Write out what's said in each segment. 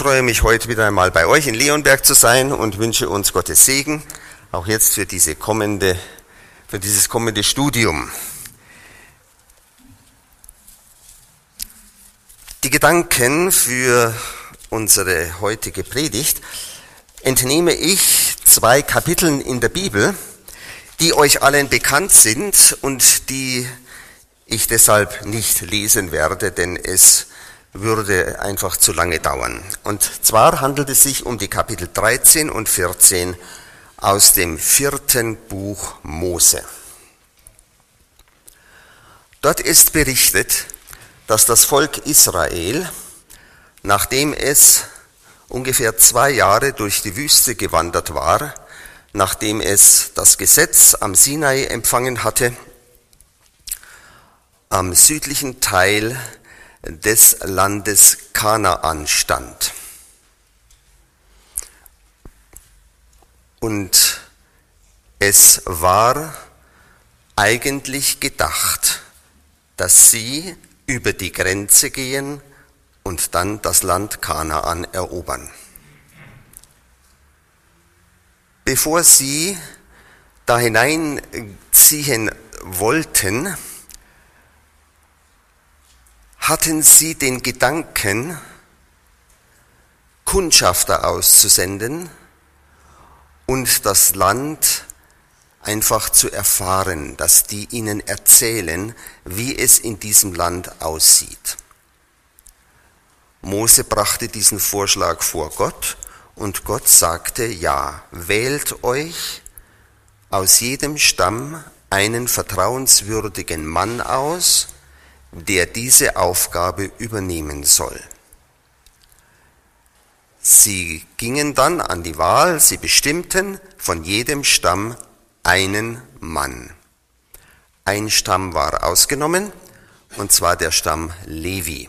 freue mich heute wieder einmal bei euch in Leonberg zu sein und wünsche uns Gottes Segen, auch jetzt für diese kommende, für dieses kommende Studium. Die Gedanken für unsere heutige Predigt entnehme ich zwei Kapiteln in der Bibel, die euch allen bekannt sind und die ich deshalb nicht lesen werde, denn es würde einfach zu lange dauern. Und zwar handelt es sich um die Kapitel 13 und 14 aus dem vierten Buch Mose. Dort ist berichtet, dass das Volk Israel, nachdem es ungefähr zwei Jahre durch die Wüste gewandert war, nachdem es das Gesetz am Sinai empfangen hatte, am südlichen Teil des Landes Kanaan stand. Und es war eigentlich gedacht, dass sie über die Grenze gehen und dann das Land Kanaan erobern. Bevor sie da hineinziehen wollten, hatten sie den Gedanken, Kundschafter auszusenden und das Land einfach zu erfahren, dass die ihnen erzählen, wie es in diesem Land aussieht. Mose brachte diesen Vorschlag vor Gott und Gott sagte, ja, wählt euch aus jedem Stamm einen vertrauenswürdigen Mann aus, der diese Aufgabe übernehmen soll. Sie gingen dann an die Wahl, sie bestimmten von jedem Stamm einen Mann. Ein Stamm war ausgenommen, und zwar der Stamm Levi.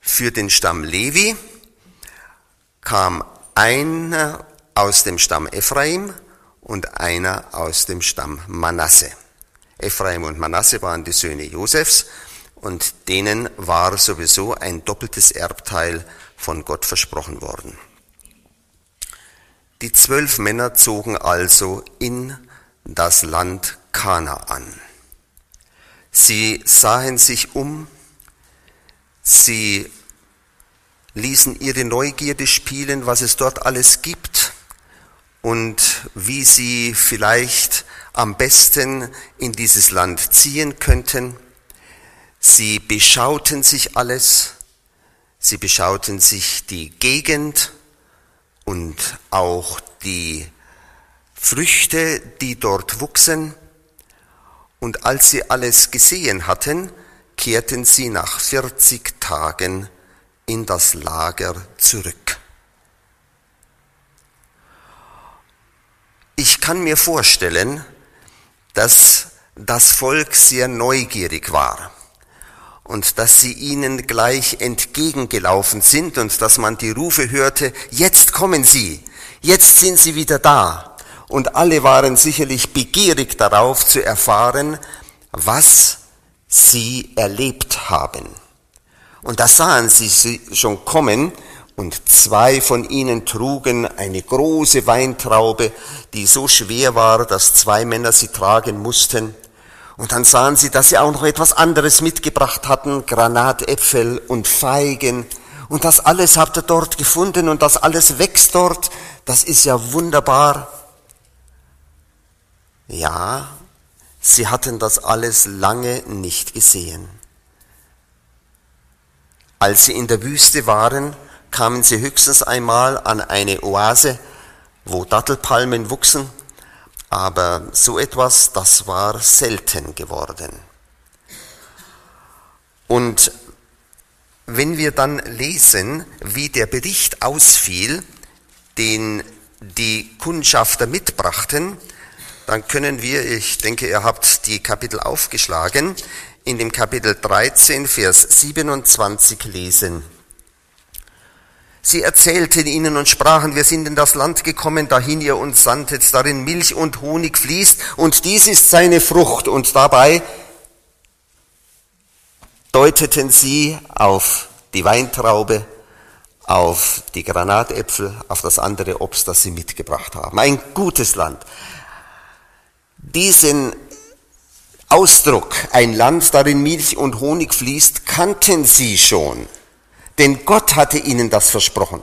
Für den Stamm Levi kam einer aus dem Stamm Ephraim und einer aus dem Stamm Manasse. Ephraim und Manasse waren die Söhne Josefs und denen war sowieso ein doppeltes Erbteil von Gott versprochen worden. Die zwölf Männer zogen also in das Land Kanaan. Sie sahen sich um, sie ließen ihre Neugierde spielen, was es dort alles gibt und wie sie vielleicht am besten in dieses Land ziehen könnten. Sie beschauten sich alles, sie beschauten sich die Gegend und auch die Früchte, die dort wuchsen. Und als sie alles gesehen hatten, kehrten sie nach 40 Tagen in das Lager zurück. Ich kann mir vorstellen, dass das Volk sehr neugierig war und dass sie ihnen gleich entgegengelaufen sind und dass man die Rufe hörte, jetzt kommen sie, jetzt sind sie wieder da. Und alle waren sicherlich begierig darauf zu erfahren, was sie erlebt haben. Und da sahen sie schon kommen, und zwei von ihnen trugen eine große Weintraube, die so schwer war, dass zwei Männer sie tragen mussten. Und dann sahen sie, dass sie auch noch etwas anderes mitgebracht hatten, Granatäpfel und Feigen. Und das alles habt ihr dort gefunden und das alles wächst dort. Das ist ja wunderbar. Ja, sie hatten das alles lange nicht gesehen. Als sie in der Wüste waren, kamen sie höchstens einmal an eine Oase, wo Dattelpalmen wuchsen, aber so etwas, das war selten geworden. Und wenn wir dann lesen, wie der Bericht ausfiel, den die Kundschafter mitbrachten, dann können wir, ich denke, ihr habt die Kapitel aufgeschlagen, in dem Kapitel 13, Vers 27 lesen. Sie erzählten ihnen und sprachen, wir sind in das Land gekommen, dahin ihr uns sandtet, darin Milch und Honig fließt, und dies ist seine Frucht. Und dabei deuteten sie auf die Weintraube, auf die Granatäpfel, auf das andere Obst, das sie mitgebracht haben. Ein gutes Land. Diesen Ausdruck, ein Land, darin Milch und Honig fließt, kannten sie schon. Denn Gott hatte ihnen das versprochen.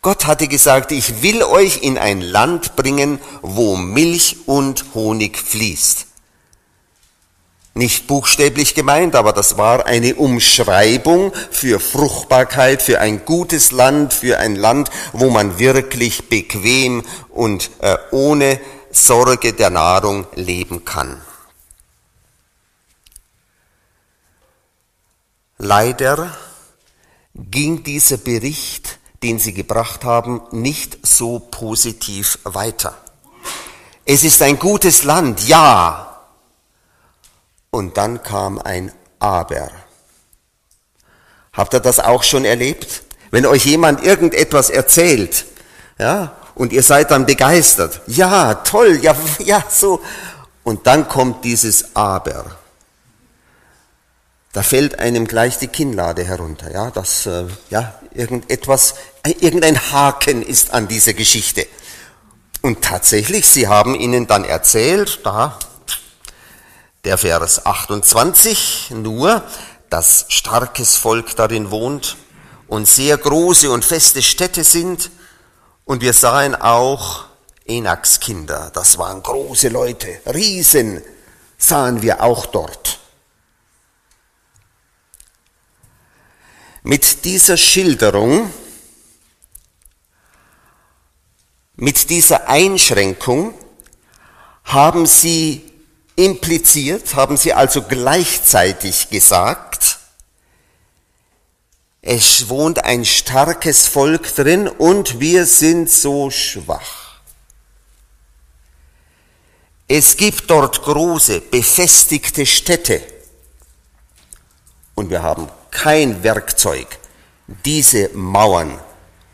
Gott hatte gesagt, ich will euch in ein Land bringen, wo Milch und Honig fließt. Nicht buchstäblich gemeint, aber das war eine Umschreibung für Fruchtbarkeit, für ein gutes Land, für ein Land, wo man wirklich bequem und äh, ohne Sorge der Nahrung leben kann. Leider ging dieser Bericht, den sie gebracht haben, nicht so positiv weiter. Es ist ein gutes Land, ja. Und dann kam ein Aber. Habt ihr das auch schon erlebt? Wenn euch jemand irgendetwas erzählt, ja, und ihr seid dann begeistert. Ja, toll, ja, ja, so. Und dann kommt dieses Aber. Da fällt einem gleich die Kinnlade herunter, ja, das, äh, ja, irgendetwas, äh, irgendein Haken ist an dieser Geschichte. Und tatsächlich, sie haben ihnen dann erzählt, da, der Vers 28, nur, dass starkes Volk darin wohnt und sehr große und feste Städte sind. Und wir sahen auch Enaks Kinder, das waren große Leute, Riesen, sahen wir auch dort. Mit dieser Schilderung, mit dieser Einschränkung haben sie impliziert, haben sie also gleichzeitig gesagt, es wohnt ein starkes Volk drin und wir sind so schwach. Es gibt dort große, befestigte Städte und wir haben kein Werkzeug, diese Mauern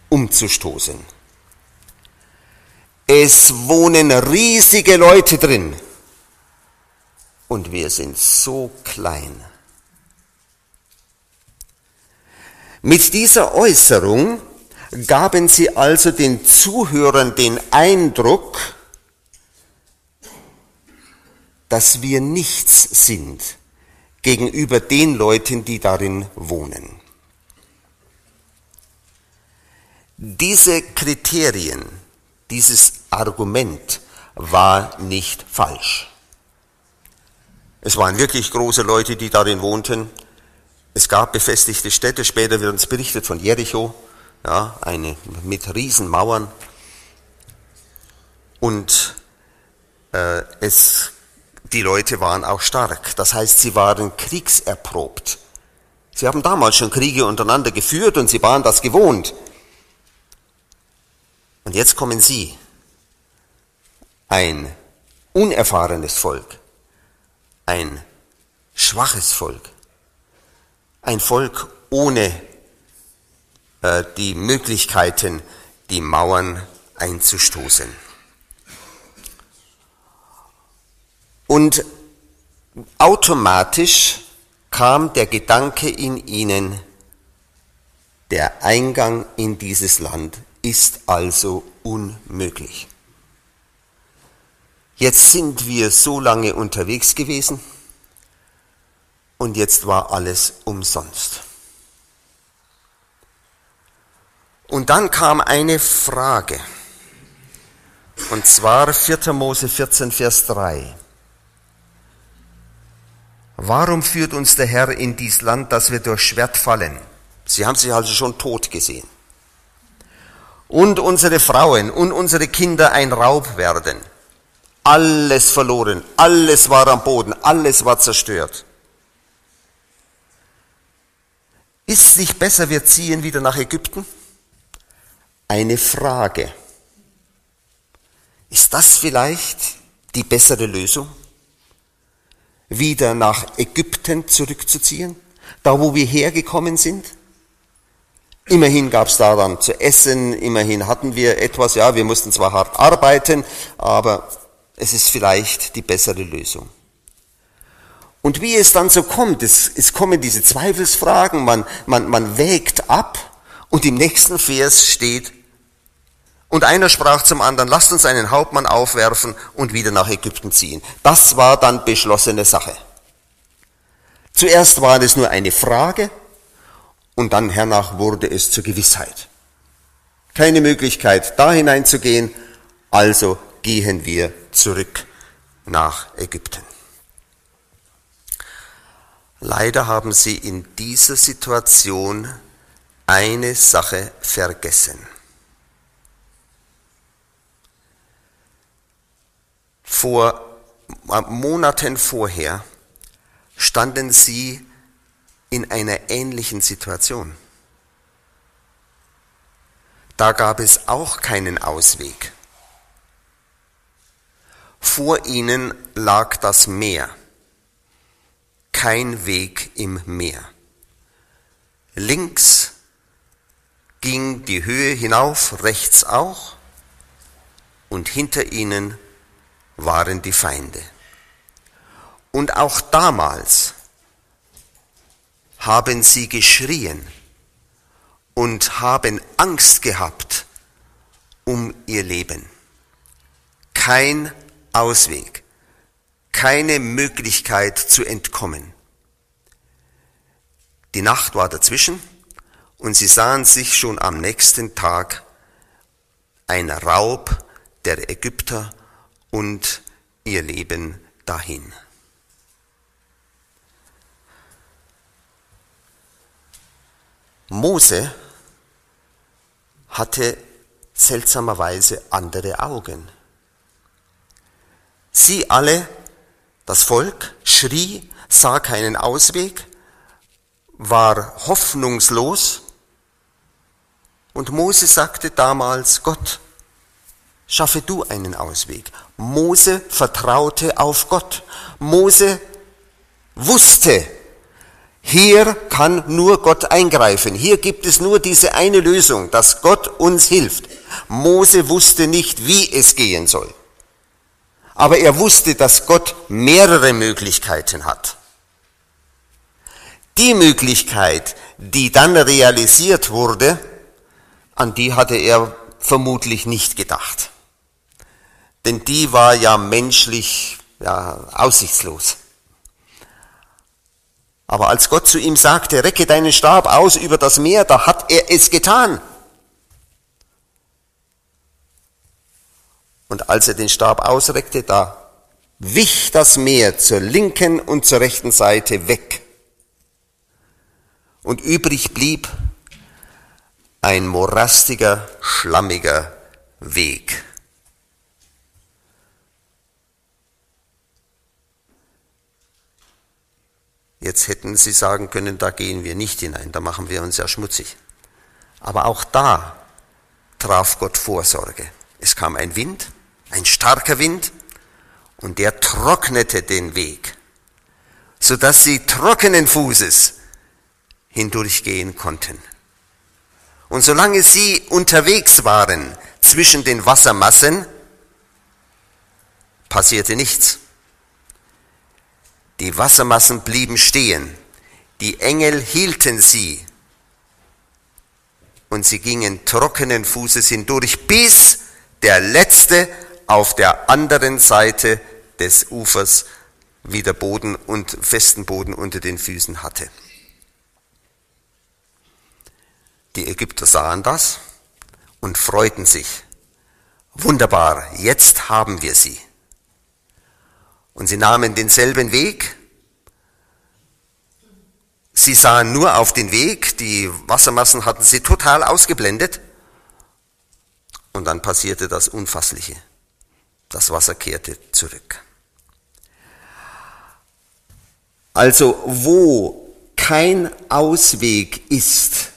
umzustoßen. Es wohnen riesige Leute drin und wir sind so klein. Mit dieser Äußerung gaben sie also den Zuhörern den Eindruck, dass wir nichts sind gegenüber den Leuten, die darin wohnen. Diese Kriterien, dieses Argument war nicht falsch. Es waren wirklich große Leute, die darin wohnten. Es gab befestigte Städte, später wird uns berichtet von Jericho, ja, eine mit Riesenmauern. Und äh, es die Leute waren auch stark. Das heißt, sie waren kriegserprobt. Sie haben damals schon Kriege untereinander geführt und sie waren das gewohnt. Und jetzt kommen sie, ein unerfahrenes Volk, ein schwaches Volk, ein Volk ohne äh, die Möglichkeiten, die Mauern einzustoßen. Und automatisch kam der Gedanke in ihnen, der Eingang in dieses Land ist also unmöglich. Jetzt sind wir so lange unterwegs gewesen und jetzt war alles umsonst. Und dann kam eine Frage, und zwar 4. Mose 14, Vers 3. Warum führt uns der Herr in dies Land, dass wir durch Schwert fallen? Sie haben sich also schon tot gesehen. Und unsere Frauen und unsere Kinder ein Raub werden. Alles verloren, alles war am Boden, alles war zerstört. Ist es nicht besser, wir ziehen wieder nach Ägypten? Eine Frage. Ist das vielleicht die bessere Lösung? Wieder nach Ägypten zurückzuziehen, da wo wir hergekommen sind. Immerhin gab es da dann zu essen, immerhin hatten wir etwas, ja, wir mussten zwar hart arbeiten, aber es ist vielleicht die bessere Lösung. Und wie es dann so kommt, es, es kommen diese Zweifelsfragen, man, man, man wägt ab Und im nächsten Vers steht, und einer sprach zum anderen, lasst uns einen Hauptmann aufwerfen und wieder nach Ägypten ziehen. Das war dann beschlossene Sache. Zuerst war es nur eine Frage und dann hernach wurde es zur Gewissheit. Keine Möglichkeit, da hineinzugehen, also gehen wir zurück nach Ägypten. Leider haben sie in dieser Situation eine Sache vergessen. Vor äh, Monaten vorher standen sie in einer ähnlichen Situation. Da gab es auch keinen Ausweg. Vor ihnen lag das Meer, kein Weg im Meer. Links ging die Höhe hinauf, rechts auch, und hinter ihnen waren die Feinde. Und auch damals haben sie geschrien und haben Angst gehabt um ihr Leben. Kein Ausweg, keine Möglichkeit zu entkommen. Die Nacht war dazwischen und sie sahen sich schon am nächsten Tag ein Raub der Ägypter und ihr Leben dahin. Mose hatte seltsamerweise andere Augen. Sie alle, das Volk, schrie, sah keinen Ausweg, war hoffnungslos und Mose sagte damals, Gott, schaffe du einen Ausweg. Mose vertraute auf Gott. Mose wusste, hier kann nur Gott eingreifen. Hier gibt es nur diese eine Lösung, dass Gott uns hilft. Mose wusste nicht, wie es gehen soll. Aber er wusste, dass Gott mehrere Möglichkeiten hat. Die Möglichkeit, die dann realisiert wurde, an die hatte er vermutlich nicht gedacht. Denn die war ja menschlich ja, aussichtslos. Aber als Gott zu ihm sagte, recke deinen Stab aus über das Meer, da hat er es getan. Und als er den Stab ausreckte, da wich das Meer zur linken und zur rechten Seite weg. Und übrig blieb ein morastiger, schlammiger Weg. Jetzt hätten sie sagen können, da gehen wir nicht hinein, da machen wir uns ja schmutzig. Aber auch da traf Gott Vorsorge. Es kam ein Wind, ein starker Wind, und der trocknete den Weg, sodass sie trockenen Fußes hindurchgehen konnten. Und solange sie unterwegs waren zwischen den Wassermassen, passierte nichts. Die Wassermassen blieben stehen. Die Engel hielten sie. Und sie gingen trockenen Fußes hindurch, bis der Letzte auf der anderen Seite des Ufers wieder Boden und festen Boden unter den Füßen hatte. Die Ägypter sahen das und freuten sich. Wunderbar, jetzt haben wir sie. Und sie nahmen denselben Weg. Sie sahen nur auf den Weg, die Wassermassen hatten sie total ausgeblendet. Und dann passierte das Unfassliche. Das Wasser kehrte zurück. Also wo kein Ausweg ist,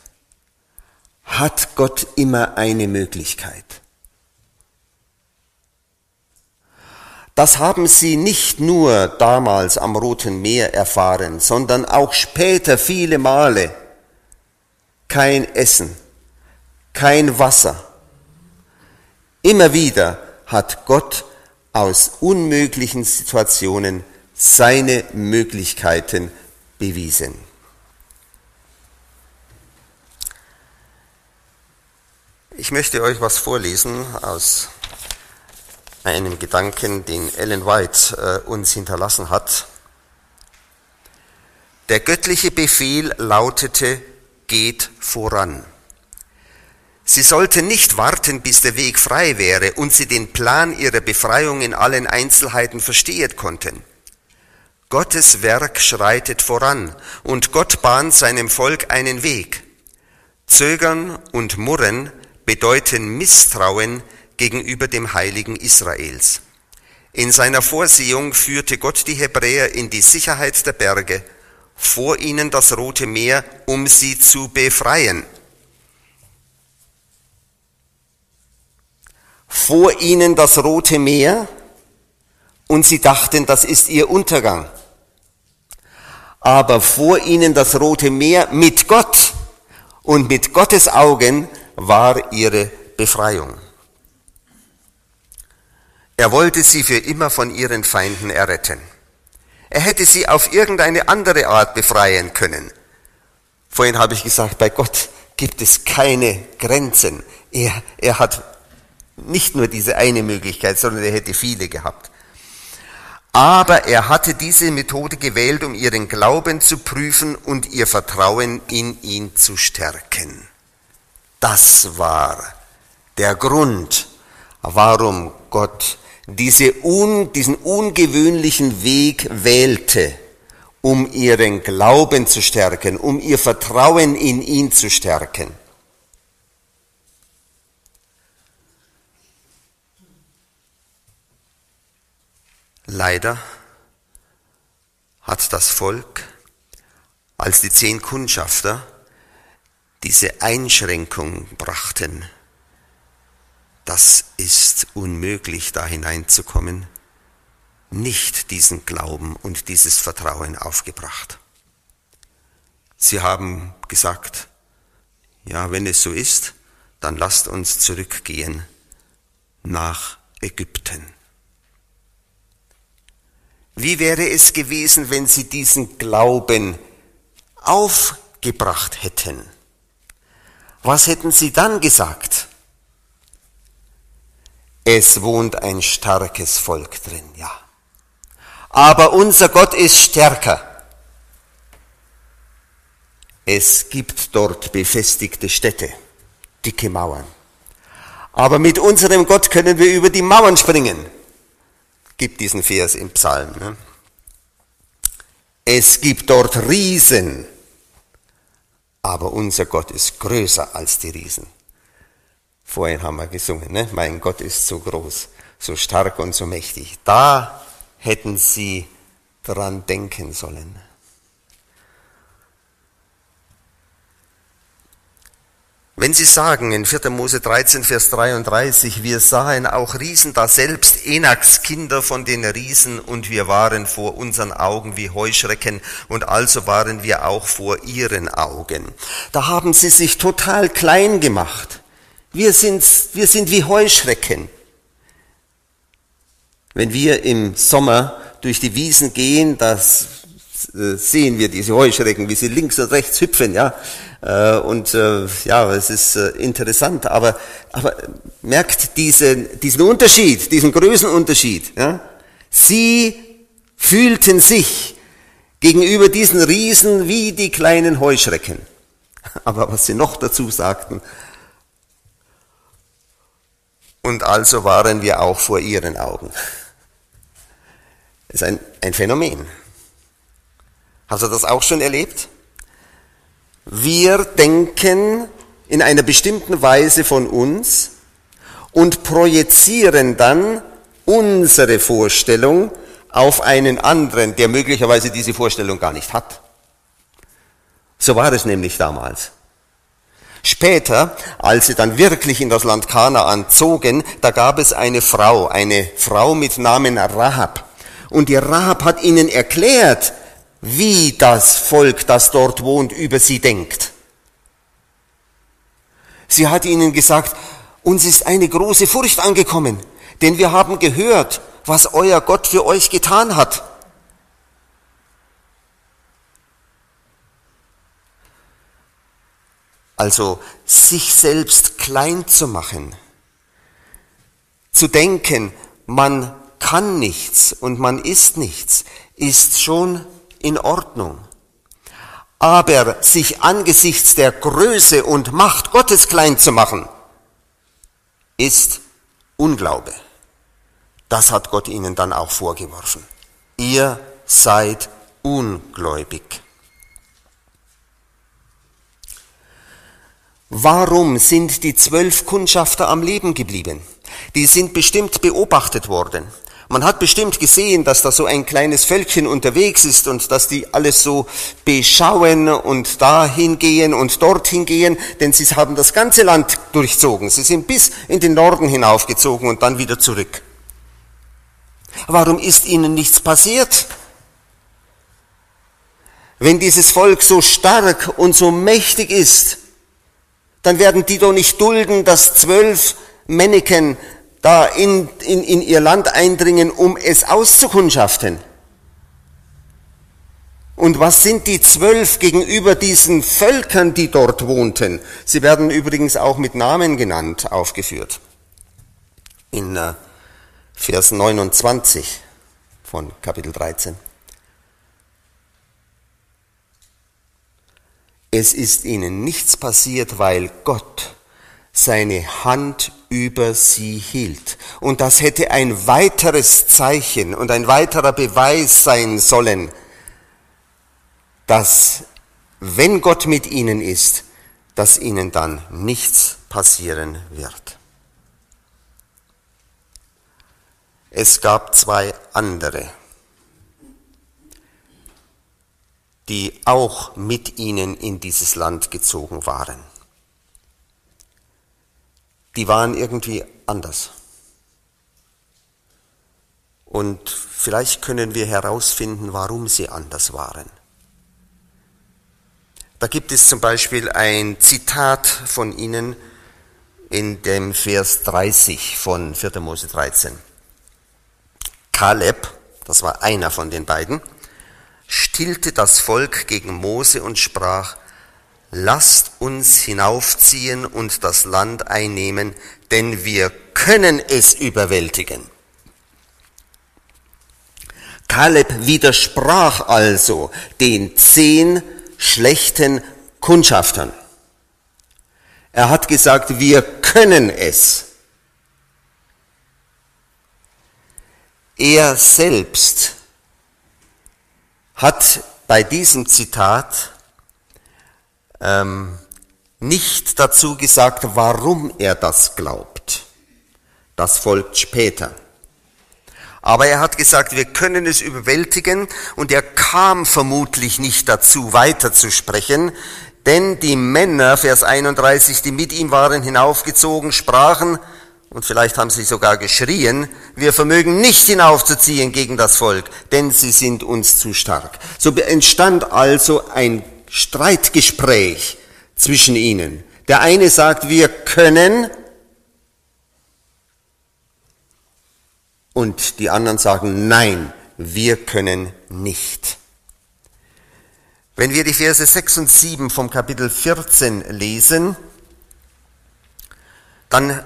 hat Gott immer eine Möglichkeit. Das haben sie nicht nur damals am Roten Meer erfahren, sondern auch später viele Male. Kein Essen, kein Wasser. Immer wieder hat Gott aus unmöglichen Situationen seine Möglichkeiten bewiesen. Ich möchte euch was vorlesen aus einem Gedanken, den Ellen White äh, uns hinterlassen hat. Der göttliche Befehl lautete, geht voran. Sie sollte nicht warten, bis der Weg frei wäre und sie den Plan ihrer Befreiung in allen Einzelheiten verstehen konnten. Gottes Werk schreitet voran und Gott bahnt seinem Volk einen Weg. Zögern und Murren bedeuten Misstrauen gegenüber dem Heiligen Israels. In seiner Vorsehung führte Gott die Hebräer in die Sicherheit der Berge, vor ihnen das Rote Meer, um sie zu befreien. vor ihnen das Rote Meer und sie dachten, das ist ihr Untergang. Aber vor ihnen das Rote Meer mit Gott und mit Gottes Augen war ihre Befreiung. Er wollte sie für immer von ihren Feinden erretten. Er hätte sie auf irgendeine andere Art befreien können. Vorhin habe ich gesagt, bei Gott gibt es keine Grenzen. Er, er hat nicht nur diese eine Möglichkeit, sondern er hätte viele gehabt. Aber er hatte diese Methode gewählt, um ihren Glauben zu prüfen und ihr Vertrauen in ihn zu stärken. Das war der Grund, warum Gott diese un, diesen ungewöhnlichen Weg wählte, um ihren Glauben zu stärken, um ihr Vertrauen in ihn zu stärken. Leider hat das Volk, als die zehn Kundschafter diese Einschränkung brachten, das ist unmöglich, da hineinzukommen, nicht diesen Glauben und dieses Vertrauen aufgebracht. Sie haben gesagt, ja, wenn es so ist, dann lasst uns zurückgehen nach Ägypten. Wie wäre es gewesen, wenn sie diesen Glauben aufgebracht hätten? Was hätten sie dann gesagt? Es wohnt ein starkes Volk drin, ja. Aber unser Gott ist stärker. Es gibt dort befestigte Städte, dicke Mauern. Aber mit unserem Gott können wir über die Mauern springen gibt diesen Vers im Psalm. Ne? Es gibt dort Riesen, aber unser Gott ist größer als die Riesen. Vorhin haben wir gesungen, ne? mein Gott ist so groß, so stark und so mächtig. Da hätten sie dran denken sollen. Wenn Sie sagen in 4. Mose 13, Vers 33, wir sahen auch Riesen da selbst, Enaks Kinder von den Riesen, und wir waren vor unseren Augen wie Heuschrecken, und also waren wir auch vor ihren Augen. Da haben Sie sich total klein gemacht. Wir sind, wir sind wie Heuschrecken. Wenn wir im Sommer durch die Wiesen gehen, das äh, sehen wir diese Heuschrecken, wie sie links und rechts hüpfen, ja. Äh, und äh, ja, es ist interessant, aber, aber merkt diesen, diesen Unterschied, diesen Größenunterschied. Ja? Sie fühlten sich gegenüber diesen Riesen wie die kleinen Heuschrecken. Aber was sie noch dazu sagten, und also waren wir auch vor ihren Augen. Das ist ein, ein Phänomen. Hast du das auch schon erlebt? Wir denken in einer bestimmten Weise von uns und projizieren dann unsere Vorstellung auf einen anderen, der möglicherweise diese Vorstellung gar nicht hat. So war es nämlich damals. Später, als sie dann wirklich in das Land Kanaan zogen, da gab es eine Frau, eine Frau mit Namen Rahab. Und die Rahab hat ihnen erklärt, wie das Volk, das dort wohnt, über sie denkt. Sie hat ihnen gesagt, uns ist eine große Furcht angekommen, denn wir haben gehört, was euer Gott für euch getan hat. Also sich selbst klein zu machen, zu denken, man kann nichts und man ist nichts, ist schon in Ordnung. Aber sich angesichts der Größe und Macht Gottes klein zu machen, ist Unglaube. Das hat Gott ihnen dann auch vorgeworfen. Ihr seid ungläubig. Warum sind die zwölf Kundschafter am Leben geblieben? Die sind bestimmt beobachtet worden. Man hat bestimmt gesehen, dass da so ein kleines Völkchen unterwegs ist und dass die alles so beschauen und dahin gehen und dorthin gehen, denn sie haben das ganze Land durchzogen. Sie sind bis in den Norden hinaufgezogen und dann wieder zurück. Warum ist ihnen nichts passiert? Wenn dieses Volk so stark und so mächtig ist, dann werden die doch nicht dulden, dass zwölf Männchen da in, in, in ihr Land eindringen, um es auszukundschaften. Und was sind die zwölf gegenüber diesen Völkern, die dort wohnten? Sie werden übrigens auch mit Namen genannt, aufgeführt. In äh, Vers 29 von Kapitel 13. Es ist ihnen nichts passiert, weil Gott seine Hand über sie hielt. Und das hätte ein weiteres Zeichen und ein weiterer Beweis sein sollen, dass wenn Gott mit ihnen ist, dass ihnen dann nichts passieren wird. Es gab zwei andere, die auch mit ihnen in dieses Land gezogen waren die waren irgendwie anders. Und vielleicht können wir herausfinden, warum sie anders waren. Da gibt es zum Beispiel ein Zitat von ihnen in dem Vers 30 von 4. Mose 13. Kaleb, das war einer von den beiden, stillte das Volk gegen Mose und sprach, lasst uns hinaufziehen und das Land einnehmen, denn wir können es überwältigen. Kaleb widersprach also den zehn schlechten Kundschaftern. Er hat gesagt, wir können es. Er selbst hat bei diesem Zitat ähm, nicht dazu gesagt, warum er das glaubt. Das folgt später. Aber er hat gesagt, wir können es überwältigen und er kam vermutlich nicht dazu, weiterzusprechen, denn die Männer, Vers 31, die mit ihm waren, hinaufgezogen, sprachen, und vielleicht haben sie sogar geschrien, wir vermögen nicht hinaufzuziehen gegen das Volk, denn sie sind uns zu stark. So entstand also ein Streitgespräch zwischen ihnen. Der eine sagt, wir können, und die anderen sagen, nein, wir können nicht. Wenn wir die Verse 6 und 7 vom Kapitel 14 lesen, dann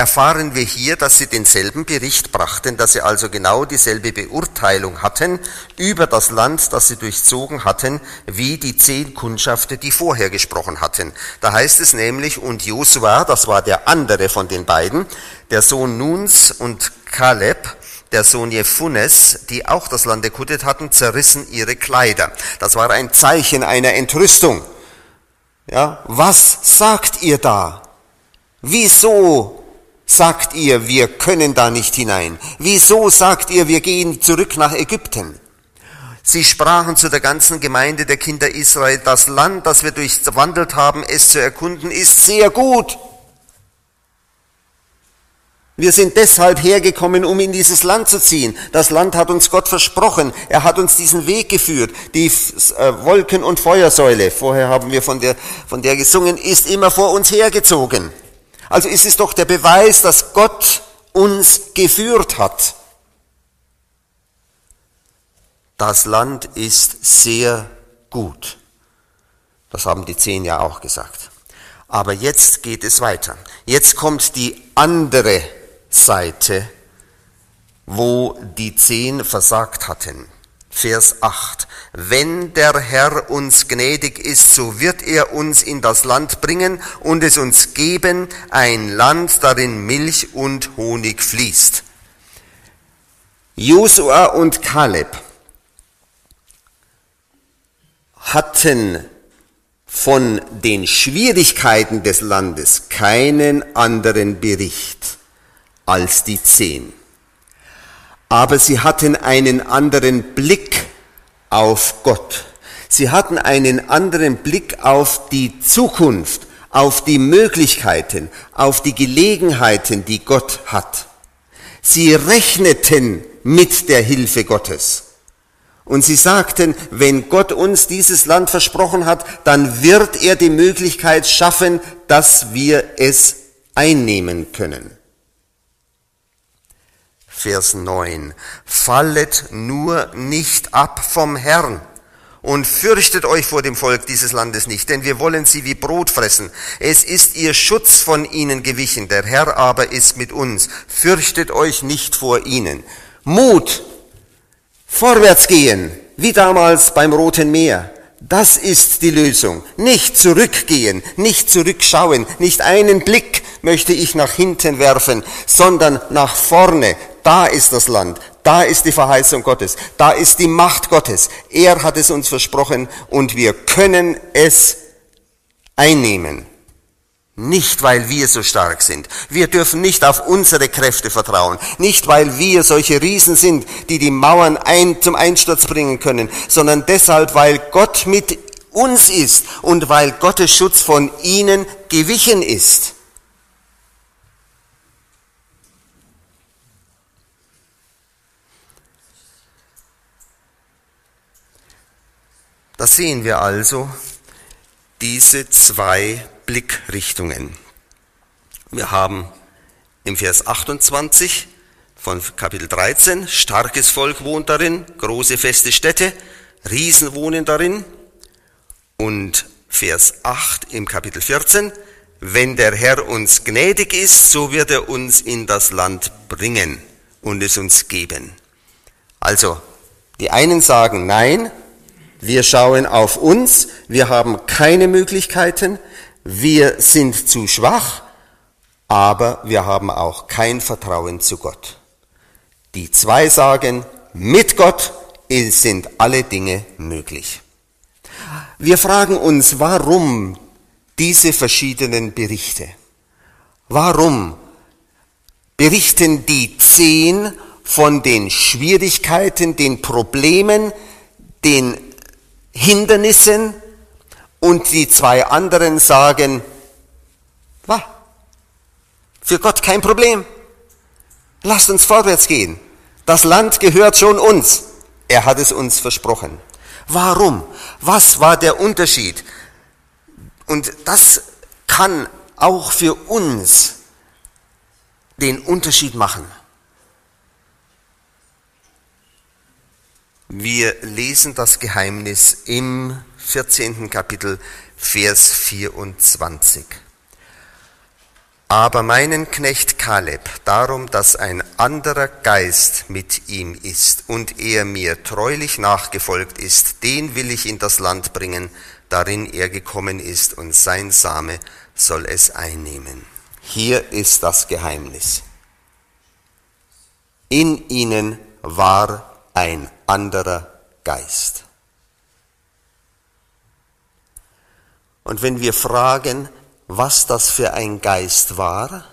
erfahren wir hier, dass sie denselben Bericht brachten, dass sie also genau dieselbe Beurteilung hatten über das Land, das sie durchzogen hatten, wie die zehn Kundschafter, die vorher gesprochen hatten. Da heißt es nämlich, und Josua, das war der andere von den beiden, der Sohn Nuns und Kaleb, der Sohn Jephunes, die auch das Land erkundet hatten, zerrissen ihre Kleider. Das war ein Zeichen einer Entrüstung. Ja, was sagt ihr da? Wieso sagt ihr, wir können da nicht hinein? Wieso sagt ihr, wir gehen zurück nach Ägypten? Sie sprachen zu der ganzen Gemeinde der Kinder Israel, das Land, das wir durchwandelt haben, es zu erkunden, ist sehr gut. Wir sind deshalb hergekommen, um in dieses Land zu ziehen. Das Land hat uns Gott versprochen. Er hat uns diesen Weg geführt. Die äh, Wolken- und Feuersäule, vorher haben wir von der, von der gesungen, ist immer vor uns hergezogen. Also ist es doch der Beweis, dass Gott uns geführt hat. Das Land ist sehr gut. Das haben die zehn ja auch gesagt. Aber jetzt geht es weiter. Jetzt kommt die andere Seite, wo die zehn versagt hatten. Vers 8. Wenn der Herr uns gnädig ist, so wird er uns in das Land bringen und es uns geben, ein Land, darin Milch und Honig fließt. Josua und Kaleb hatten von den Schwierigkeiten des Landes keinen anderen Bericht als die zehn. Aber sie hatten einen anderen Blick auf Gott. Sie hatten einen anderen Blick auf die Zukunft, auf die Möglichkeiten, auf die Gelegenheiten, die Gott hat. Sie rechneten mit der Hilfe Gottes. Und sie sagten, wenn Gott uns dieses Land versprochen hat, dann wird er die Möglichkeit schaffen, dass wir es einnehmen können. Vers 9. Fallet nur nicht ab vom Herrn und fürchtet euch vor dem Volk dieses Landes nicht, denn wir wollen sie wie Brot fressen. Es ist ihr Schutz von ihnen gewichen, der Herr aber ist mit uns. Fürchtet euch nicht vor ihnen. Mut, Vorwärts gehen, wie damals beim Roten Meer. Das ist die Lösung. Nicht zurückgehen, nicht zurückschauen, nicht einen Blick möchte ich nach hinten werfen, sondern nach vorne. Da ist das Land, da ist die Verheißung Gottes, da ist die Macht Gottes. Er hat es uns versprochen und wir können es einnehmen. Nicht, weil wir so stark sind. Wir dürfen nicht auf unsere Kräfte vertrauen. Nicht, weil wir solche Riesen sind, die die Mauern ein, zum Einsturz bringen können, sondern deshalb, weil Gott mit uns ist und weil Gottes Schutz von ihnen gewichen ist. Da sehen wir also diese zwei Blickrichtungen. Wir haben im Vers 28 von Kapitel 13, starkes Volk wohnt darin, große feste Städte, Riesen wohnen darin. Und Vers 8 im Kapitel 14, wenn der Herr uns gnädig ist, so wird er uns in das Land bringen und es uns geben. Also, die einen sagen nein, wir schauen auf uns, wir haben keine Möglichkeiten, wir sind zu schwach, aber wir haben auch kein Vertrauen zu Gott. Die zwei sagen, mit Gott sind alle Dinge möglich. Wir fragen uns, warum diese verschiedenen Berichte? Warum berichten die zehn von den Schwierigkeiten, den Problemen, den Hindernissen, und die zwei anderen sagen, wa, für Gott kein Problem. Lasst uns vorwärts gehen. Das Land gehört schon uns. Er hat es uns versprochen. Warum? Was war der Unterschied? Und das kann auch für uns den Unterschied machen. Wir lesen das Geheimnis im 14. Kapitel, Vers 24. Aber meinen Knecht Kaleb, darum, dass ein anderer Geist mit ihm ist und er mir treulich nachgefolgt ist, den will ich in das Land bringen, darin er gekommen ist, und sein Same soll es einnehmen. Hier ist das Geheimnis. In ihnen war ein anderer Geist. Und wenn wir fragen, was das für ein Geist war,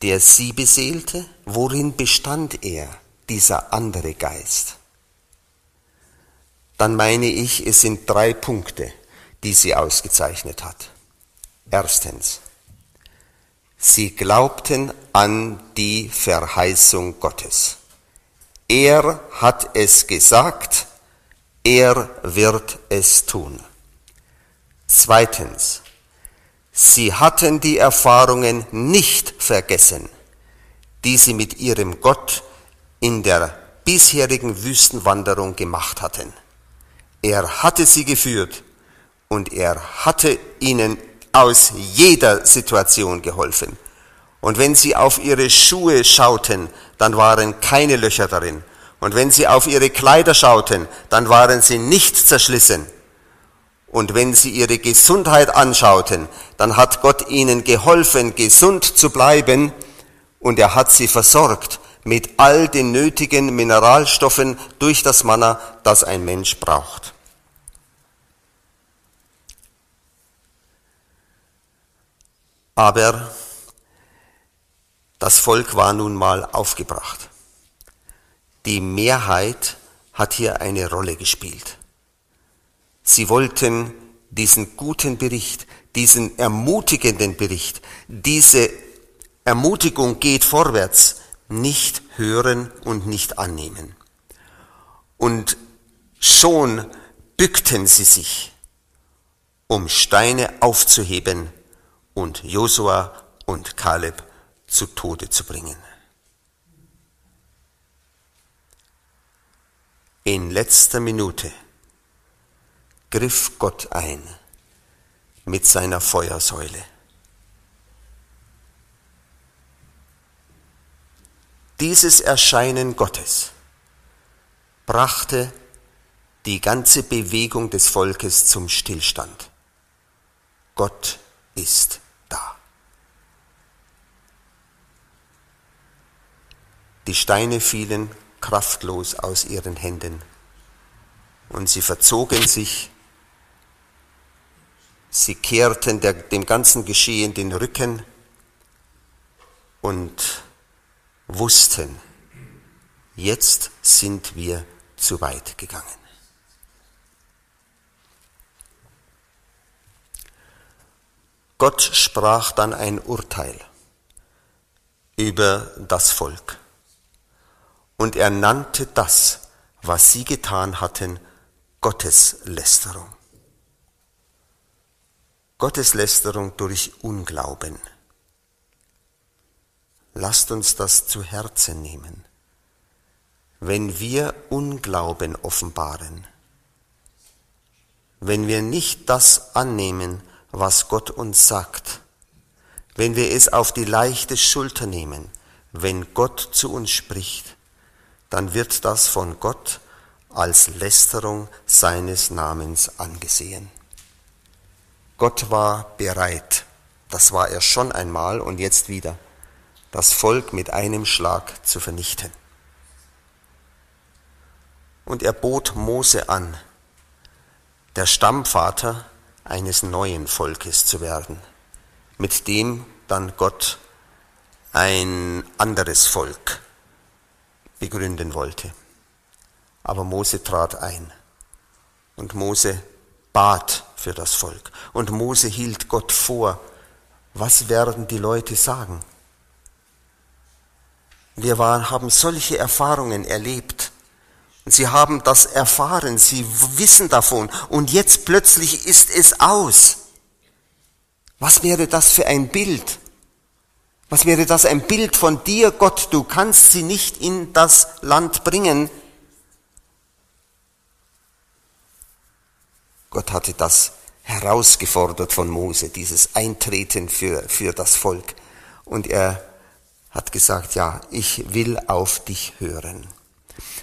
der sie beseelte, worin bestand er, dieser andere Geist? Dann meine ich, es sind drei Punkte, die sie ausgezeichnet hat. Erstens, sie glaubten an die Verheißung Gottes. Er hat es gesagt, er wird es tun. Zweitens, sie hatten die Erfahrungen nicht vergessen, die sie mit ihrem Gott in der bisherigen Wüstenwanderung gemacht hatten. Er hatte sie geführt und er hatte ihnen aus jeder Situation geholfen. Und wenn sie auf ihre Schuhe schauten, dann waren keine Löcher darin. Und wenn sie auf ihre Kleider schauten, dann waren sie nicht zerschlissen. Und wenn sie ihre Gesundheit anschauten, dann hat Gott ihnen geholfen, gesund zu bleiben und er hat sie versorgt mit all den nötigen Mineralstoffen durch das Manna, das ein Mensch braucht. Aber das Volk war nun mal aufgebracht. Die Mehrheit hat hier eine Rolle gespielt. Sie wollten diesen guten Bericht, diesen ermutigenden Bericht, diese Ermutigung geht vorwärts, nicht hören und nicht annehmen. Und schon bückten sie sich, um Steine aufzuheben und Josua und Kaleb zu Tode zu bringen. In letzter Minute griff Gott ein mit seiner Feuersäule. Dieses Erscheinen Gottes brachte die ganze Bewegung des Volkes zum Stillstand. Gott ist da. Die Steine fielen kraftlos aus ihren Händen und sie verzogen sich, sie kehrten der, dem ganzen Geschehen den Rücken und wussten, jetzt sind wir zu weit gegangen. Gott sprach dann ein Urteil über das Volk. Und er nannte das, was sie getan hatten, Gotteslästerung. Gotteslästerung durch Unglauben. Lasst uns das zu Herzen nehmen. Wenn wir Unglauben offenbaren, wenn wir nicht das annehmen, was Gott uns sagt, wenn wir es auf die leichte Schulter nehmen, wenn Gott zu uns spricht, dann wird das von Gott als Lästerung seines Namens angesehen. Gott war bereit, das war er schon einmal und jetzt wieder, das Volk mit einem Schlag zu vernichten. Und er bot Mose an, der Stammvater eines neuen Volkes zu werden, mit dem dann Gott ein anderes Volk begründen wollte. Aber Mose trat ein und Mose bat für das Volk und Mose hielt Gott vor, was werden die Leute sagen? Wir waren, haben solche Erfahrungen erlebt. Sie haben das erfahren, sie wissen davon und jetzt plötzlich ist es aus. Was wäre das für ein Bild? Was wäre das ein Bild von dir, Gott? Du kannst sie nicht in das Land bringen. Gott hatte das herausgefordert von Mose, dieses Eintreten für, für das Volk. Und er hat gesagt, ja, ich will auf dich hören.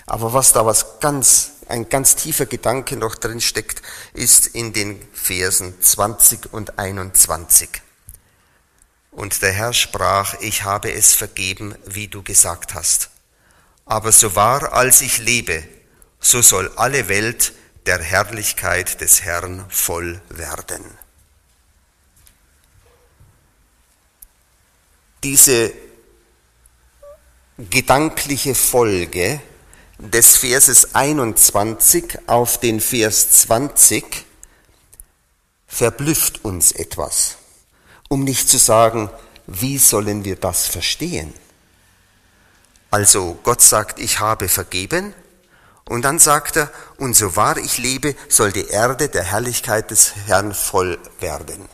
Aber was da was ganz, ein ganz tiefer Gedanke noch drin steckt, ist in den Versen 20 und 21. Und der Herr sprach, ich habe es vergeben, wie du gesagt hast. Aber so wahr als ich lebe, so soll alle Welt der Herrlichkeit des Herrn voll werden. Diese gedankliche Folge des Verses 21 auf den Vers 20 verblüfft uns etwas, um nicht zu sagen, wie sollen wir das verstehen? Also Gott sagt, ich habe vergeben, und dann sagt er, und so wahr ich lebe, soll die Erde der Herrlichkeit des Herrn voll werden.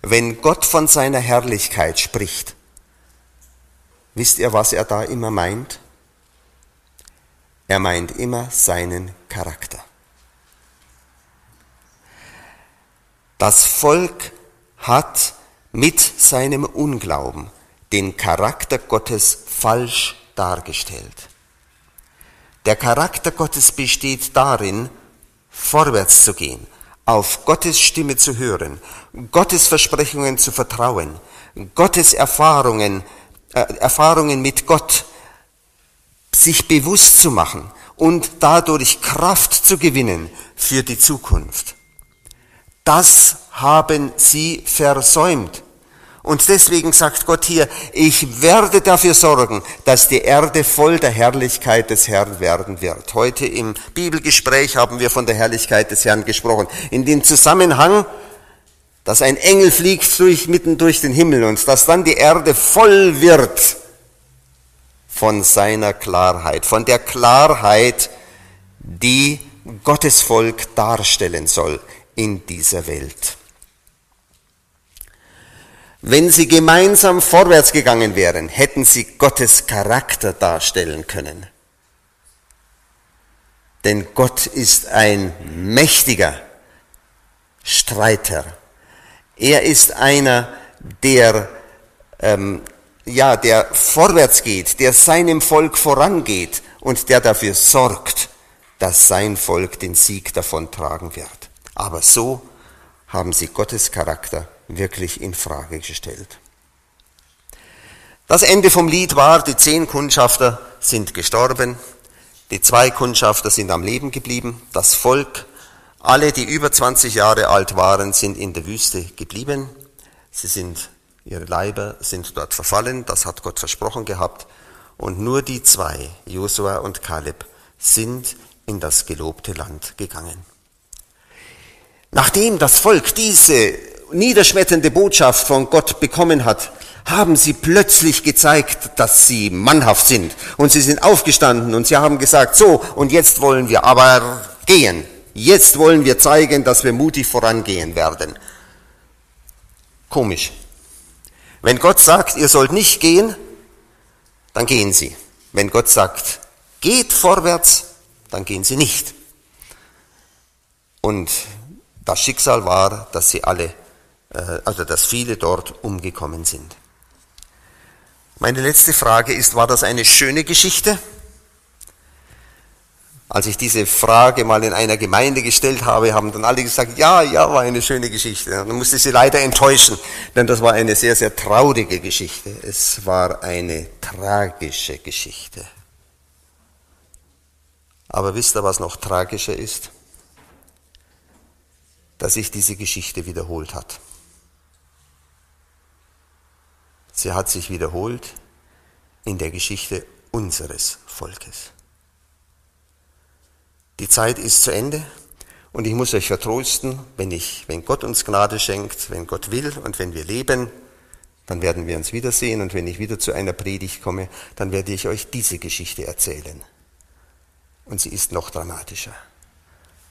Wenn Gott von seiner Herrlichkeit spricht, Wisst ihr, was er da immer meint? Er meint immer seinen Charakter. Das Volk hat mit seinem Unglauben den Charakter Gottes falsch dargestellt. Der Charakter Gottes besteht darin, vorwärts zu gehen, auf Gottes Stimme zu hören, Gottes Versprechungen zu vertrauen, Gottes Erfahrungen, äh, Erfahrungen mit Gott sich bewusst zu machen und dadurch Kraft zu gewinnen für die Zukunft. Das haben sie versäumt. Und deswegen sagt Gott hier, ich werde dafür sorgen, dass die Erde voll der Herrlichkeit des Herrn werden wird. Heute im Bibelgespräch haben wir von der Herrlichkeit des Herrn gesprochen. In dem Zusammenhang, dass ein Engel fliegt durch, mitten durch den Himmel und dass dann die Erde voll wird von seiner Klarheit, von der Klarheit, die Gottes Volk darstellen soll in dieser Welt. Wenn sie gemeinsam vorwärts gegangen wären, hätten sie Gottes Charakter darstellen können. Denn Gott ist ein mächtiger Streiter. Er ist einer, der, ähm, ja, der vorwärts geht, der seinem Volk vorangeht und der dafür sorgt, dass sein Volk den Sieg davon tragen wird. Aber so haben sie Gottes Charakter wirklich in Frage gestellt. Das Ende vom Lied war, die zehn Kundschafter sind gestorben, die zwei Kundschafter sind am Leben geblieben, das Volk, alle, die über 20 Jahre alt waren, sind in der Wüste geblieben. Sie sind, ihre Leiber sind dort verfallen, das hat Gott versprochen gehabt. Und nur die zwei, Josua und Kaleb, sind in das gelobte Land gegangen. Nachdem das Volk diese niederschmetternde Botschaft von Gott bekommen hat, haben sie plötzlich gezeigt, dass sie mannhaft sind. Und sie sind aufgestanden und sie haben gesagt, so, und jetzt wollen wir aber gehen. Jetzt wollen wir zeigen, dass wir mutig vorangehen werden. Komisch. Wenn Gott sagt, ihr sollt nicht gehen, dann gehen sie. Wenn Gott sagt, geht vorwärts, dann gehen sie nicht. Und das Schicksal war, dass sie alle also dass viele dort umgekommen sind. Meine letzte Frage ist, war das eine schöne Geschichte? Als ich diese Frage mal in einer Gemeinde gestellt habe, haben dann alle gesagt, ja, ja, war eine schöne Geschichte. dann musste sie leider enttäuschen, denn das war eine sehr, sehr traurige Geschichte. Es war eine tragische Geschichte. Aber wisst ihr, was noch tragischer ist? Dass sich diese Geschichte wiederholt hat. Sie hat sich wiederholt in der Geschichte unseres Volkes. Die Zeit ist zu Ende und ich muss euch vertrosten, wenn, ich, wenn Gott uns Gnade schenkt, wenn Gott will und wenn wir leben, dann werden wir uns wiedersehen und wenn ich wieder zu einer Predigt komme, dann werde ich euch diese Geschichte erzählen. Und sie ist noch dramatischer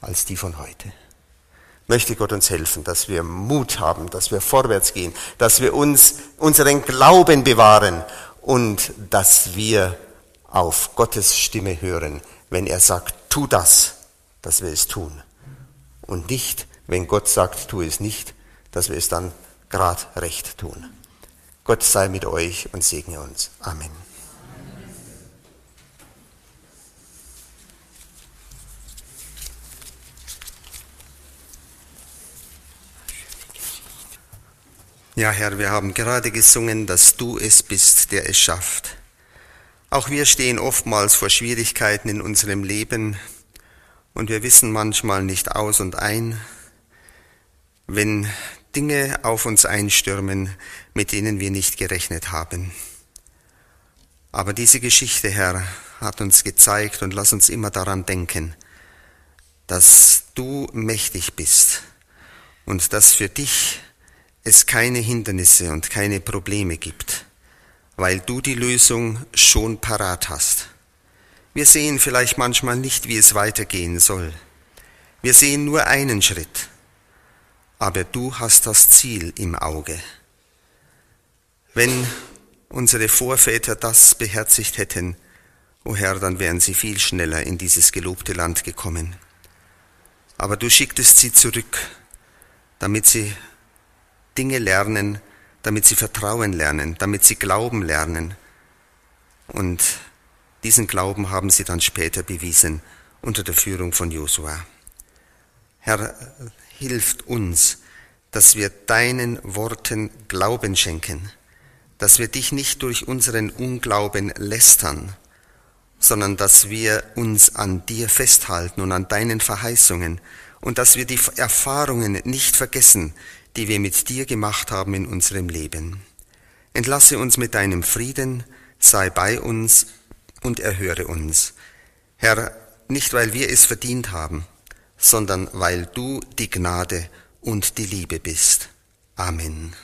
als die von heute möchte Gott uns helfen, dass wir Mut haben, dass wir vorwärts gehen, dass wir uns unseren Glauben bewahren und dass wir auf Gottes Stimme hören, wenn er sagt, tu das, dass wir es tun. Und nicht, wenn Gott sagt, tu es nicht, dass wir es dann grad recht tun. Gott sei mit euch und segne uns. Amen. Ja, Herr, wir haben gerade gesungen, dass du es bist, der es schafft. Auch wir stehen oftmals vor Schwierigkeiten in unserem Leben und wir wissen manchmal nicht aus und ein, wenn Dinge auf uns einstürmen, mit denen wir nicht gerechnet haben. Aber diese Geschichte, Herr, hat uns gezeigt und lass uns immer daran denken, dass du mächtig bist und dass für dich es keine Hindernisse und keine Probleme gibt, weil du die Lösung schon parat hast. Wir sehen vielleicht manchmal nicht, wie es weitergehen soll. Wir sehen nur einen Schritt, aber du hast das Ziel im Auge. Wenn unsere Vorväter das beherzigt hätten, o oh Herr, dann wären sie viel schneller in dieses gelobte Land gekommen. Aber du schicktest sie zurück, damit sie Dinge lernen, damit sie Vertrauen lernen, damit sie Glauben lernen. Und diesen Glauben haben sie dann später bewiesen unter der Führung von Josua. Herr, hilft uns, dass wir deinen Worten Glauben schenken, dass wir dich nicht durch unseren Unglauben lästern, sondern dass wir uns an dir festhalten und an deinen Verheißungen und dass wir die Erfahrungen nicht vergessen, die wir mit dir gemacht haben in unserem Leben. Entlasse uns mit deinem Frieden, sei bei uns und erhöre uns. Herr, nicht weil wir es verdient haben, sondern weil du die Gnade und die Liebe bist. Amen.